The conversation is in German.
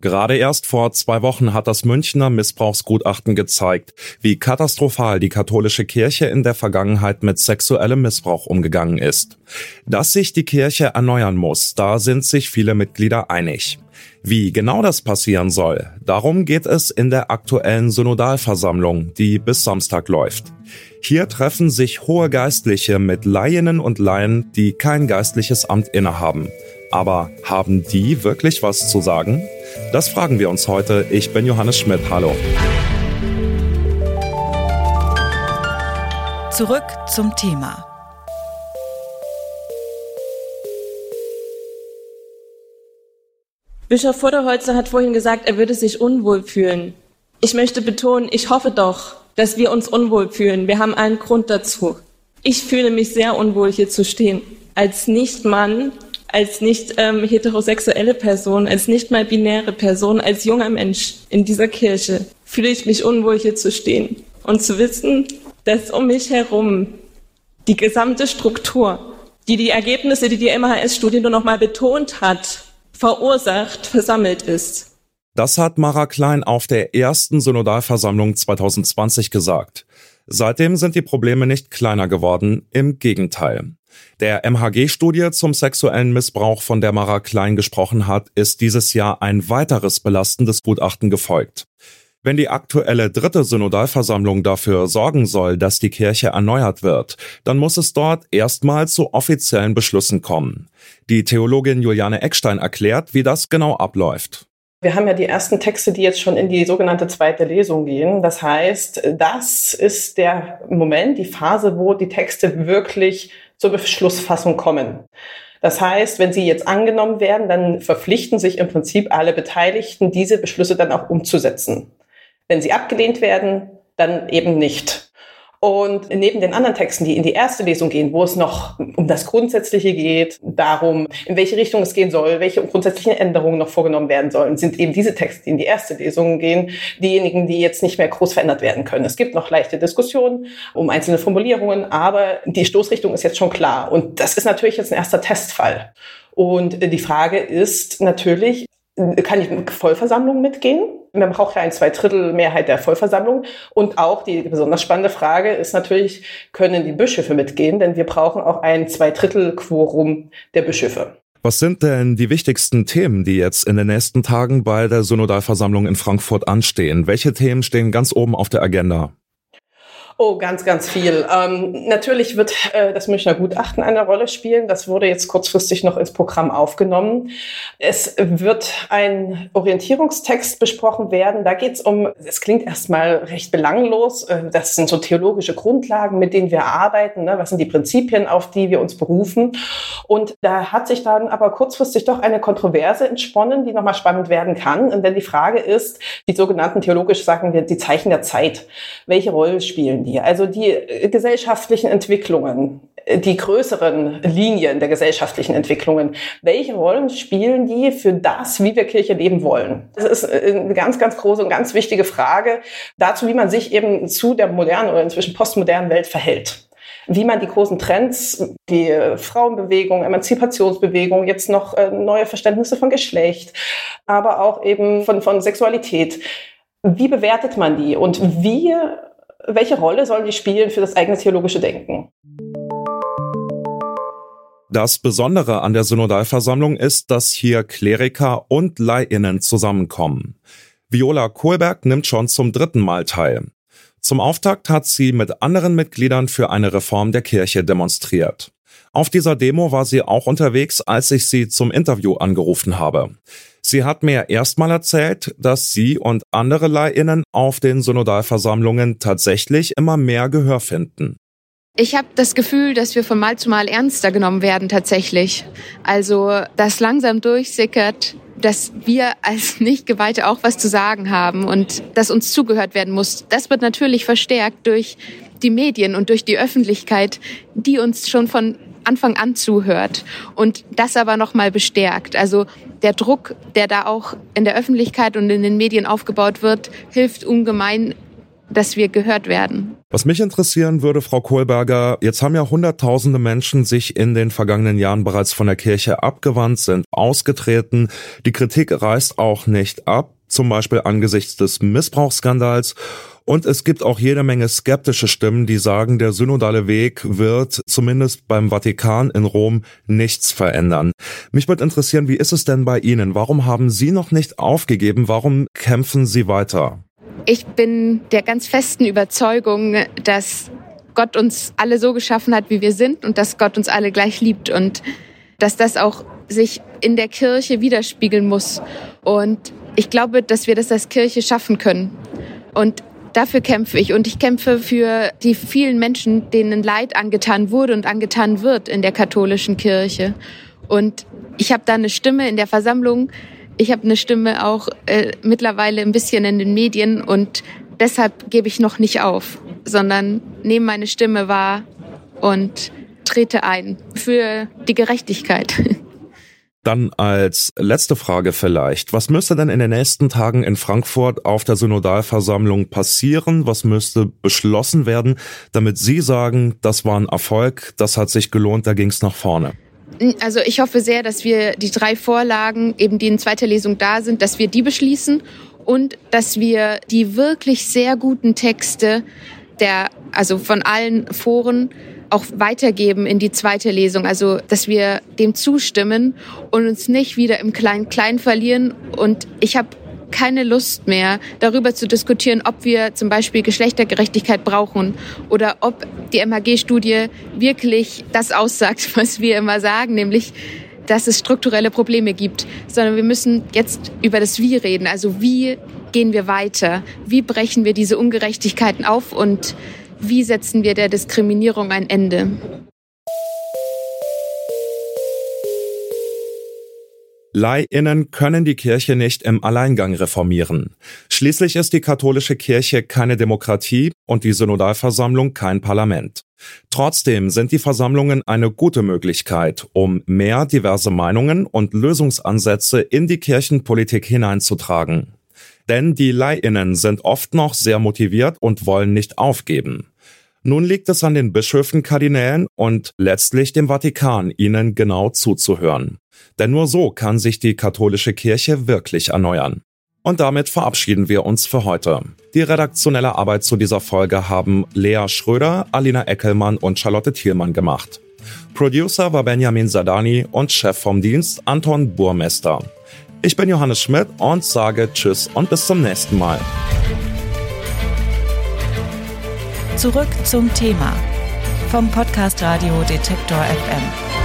Gerade erst vor zwei Wochen hat das Münchner Missbrauchsgutachten gezeigt, wie katastrophal die katholische Kirche in der Vergangenheit mit sexuellem Missbrauch umgegangen ist. Dass sich die Kirche erneuern muss, da sind sich viele Mitglieder einig. Wie genau das passieren soll, darum geht es in der aktuellen Synodalversammlung, die bis Samstag läuft. Hier treffen sich hohe Geistliche mit Laieninnen und Laien, die kein geistliches Amt innehaben. Aber haben die wirklich was zu sagen? Das fragen wir uns heute. Ich bin Johannes Schmidt. Hallo. Zurück zum Thema. Bischof Vorderholzer hat vorhin gesagt, er würde sich unwohl fühlen. Ich möchte betonen, ich hoffe doch, dass wir uns unwohl fühlen. Wir haben einen Grund dazu. Ich fühle mich sehr unwohl, hier zu stehen. Als Nicht-Mann als nicht ähm, heterosexuelle Person, als nicht mal binäre Person, als junger Mensch in dieser Kirche fühle ich mich unwohl, hier zu stehen und zu wissen, dass um mich herum die gesamte Struktur, die die Ergebnisse, die die MHS-Studie nur noch mal betont hat, verursacht, versammelt ist. Das hat Mara Klein auf der ersten Synodalversammlung 2020 gesagt. Seitdem sind die Probleme nicht kleiner geworden, im Gegenteil. Der MHG-Studie zum sexuellen Missbrauch, von der Mara Klein gesprochen hat, ist dieses Jahr ein weiteres belastendes Gutachten gefolgt. Wenn die aktuelle dritte Synodalversammlung dafür sorgen soll, dass die Kirche erneuert wird, dann muss es dort erstmal zu offiziellen Beschlüssen kommen. Die Theologin Juliane Eckstein erklärt, wie das genau abläuft. Wir haben ja die ersten Texte, die jetzt schon in die sogenannte zweite Lesung gehen. Das heißt, das ist der Moment, die Phase, wo die Texte wirklich zur Beschlussfassung kommen. Das heißt, wenn sie jetzt angenommen werden, dann verpflichten sich im Prinzip alle Beteiligten, diese Beschlüsse dann auch umzusetzen. Wenn sie abgelehnt werden, dann eben nicht. Und neben den anderen Texten, die in die erste Lesung gehen, wo es noch um das Grundsätzliche geht, darum, in welche Richtung es gehen soll, welche grundsätzlichen Änderungen noch vorgenommen werden sollen, sind eben diese Texte, die in die erste Lesung gehen, diejenigen, die jetzt nicht mehr groß verändert werden können. Es gibt noch leichte Diskussionen um einzelne Formulierungen, aber die Stoßrichtung ist jetzt schon klar. Und das ist natürlich jetzt ein erster Testfall. Und die Frage ist natürlich, kann ich mit Vollversammlung mitgehen? Man braucht ja ein Zweidrittel-Mehrheit der Vollversammlung. Und auch die besonders spannende Frage ist natürlich, können die Bischöfe mitgehen? Denn wir brauchen auch ein Zweidrittel-Quorum der Bischöfe. Was sind denn die wichtigsten Themen, die jetzt in den nächsten Tagen bei der Synodalversammlung in Frankfurt anstehen? Welche Themen stehen ganz oben auf der Agenda? Oh, ganz, ganz viel. Ähm, natürlich wird äh, das Münchner Gutachten eine Rolle spielen. Das wurde jetzt kurzfristig noch ins Programm aufgenommen. Es wird ein Orientierungstext besprochen werden. Da geht es um, es klingt erstmal recht belanglos. Äh, das sind so theologische Grundlagen, mit denen wir arbeiten. Ne? Was sind die Prinzipien, auf die wir uns berufen? Und da hat sich dann aber kurzfristig doch eine Kontroverse entsponnen, die nochmal spannend werden kann. Denn die Frage ist, die sogenannten theologisch sagen wir, die Zeichen der Zeit. Welche Rolle spielen die? Also die äh, gesellschaftlichen Entwicklungen, äh, die größeren Linien der gesellschaftlichen Entwicklungen. Welche Rollen spielen die für das, wie wir Kirche leben wollen? Das ist äh, eine ganz, ganz große und ganz wichtige Frage dazu, wie man sich eben zu der modernen oder inzwischen postmodernen Welt verhält wie man die großen Trends, die Frauenbewegung, Emanzipationsbewegung, jetzt noch neue Verständnisse von Geschlecht, aber auch eben von, von Sexualität, wie bewertet man die und wie welche Rolle sollen die spielen für das eigene theologische Denken? Das Besondere an der Synodalversammlung ist, dass hier Kleriker und Leihinnen zusammenkommen. Viola Kohlberg nimmt schon zum dritten Mal teil. Zum Auftakt hat sie mit anderen Mitgliedern für eine Reform der Kirche demonstriert. Auf dieser Demo war sie auch unterwegs, als ich sie zum Interview angerufen habe. Sie hat mir erstmal erzählt, dass sie und andere Leihinnen auf den Synodalversammlungen tatsächlich immer mehr Gehör finden. Ich habe das Gefühl, dass wir von Mal zu Mal ernster genommen werden tatsächlich. Also, dass langsam durchsickert, dass wir als Nichtgeweihte auch was zu sagen haben und dass uns zugehört werden muss. Das wird natürlich verstärkt durch die Medien und durch die Öffentlichkeit, die uns schon von Anfang an zuhört und das aber noch mal bestärkt. Also der Druck, der da auch in der Öffentlichkeit und in den Medien aufgebaut wird, hilft ungemein dass wir gehört werden. Was mich interessieren würde, Frau Kohlberger, jetzt haben ja Hunderttausende Menschen sich in den vergangenen Jahren bereits von der Kirche abgewandt, sind ausgetreten. Die Kritik reißt auch nicht ab, zum Beispiel angesichts des Missbrauchsskandals. Und es gibt auch jede Menge skeptische Stimmen, die sagen, der synodale Weg wird zumindest beim Vatikan in Rom nichts verändern. Mich würde interessieren, wie ist es denn bei Ihnen? Warum haben Sie noch nicht aufgegeben? Warum kämpfen Sie weiter? Ich bin der ganz festen Überzeugung, dass Gott uns alle so geschaffen hat, wie wir sind und dass Gott uns alle gleich liebt und dass das auch sich in der Kirche widerspiegeln muss. Und ich glaube, dass wir das als Kirche schaffen können. Und dafür kämpfe ich und ich kämpfe für die vielen Menschen, denen Leid angetan wurde und angetan wird in der katholischen Kirche. Und ich habe da eine Stimme in der Versammlung, ich habe eine Stimme auch äh, mittlerweile ein bisschen in den Medien und deshalb gebe ich noch nicht auf, sondern nehme meine Stimme wahr und trete ein für die Gerechtigkeit. Dann als letzte Frage vielleicht. Was müsste denn in den nächsten Tagen in Frankfurt auf der Synodalversammlung passieren? Was müsste beschlossen werden, damit Sie sagen, das war ein Erfolg, das hat sich gelohnt, da ging es nach vorne? Also ich hoffe sehr, dass wir die drei Vorlagen, eben die in zweiter Lesung da sind, dass wir die beschließen und dass wir die wirklich sehr guten Texte der, also von allen Foren auch weitergeben in die zweite Lesung. Also, dass wir dem zustimmen und uns nicht wieder im Klein-Klein verlieren. Und ich habe keine Lust mehr, darüber zu diskutieren, ob wir zum Beispiel Geschlechtergerechtigkeit brauchen oder ob die MHG-Studie wirklich das aussagt, was wir immer sagen, nämlich dass es strukturelle Probleme gibt, sondern wir müssen jetzt über das Wie reden. Also wie gehen wir weiter? Wie brechen wir diese Ungerechtigkeiten auf und wie setzen wir der Diskriminierung ein Ende? Leihinnen können die Kirche nicht im Alleingang reformieren. Schließlich ist die katholische Kirche keine Demokratie und die Synodalversammlung kein Parlament. Trotzdem sind die Versammlungen eine gute Möglichkeit, um mehr diverse Meinungen und Lösungsansätze in die Kirchenpolitik hineinzutragen. Denn die Leihinnen sind oft noch sehr motiviert und wollen nicht aufgeben. Nun liegt es an den Bischöfen, Kardinälen und letztlich dem Vatikan, ihnen genau zuzuhören. Denn nur so kann sich die katholische Kirche wirklich erneuern. Und damit verabschieden wir uns für heute. Die redaktionelle Arbeit zu dieser Folge haben Lea Schröder, Alina Eckelmann und Charlotte Thielmann gemacht. Producer war Benjamin Sadani und Chef vom Dienst Anton Burmester. Ich bin Johannes Schmidt und sage Tschüss und bis zum nächsten Mal. Zurück zum Thema vom Podcast Radio Detektor FM.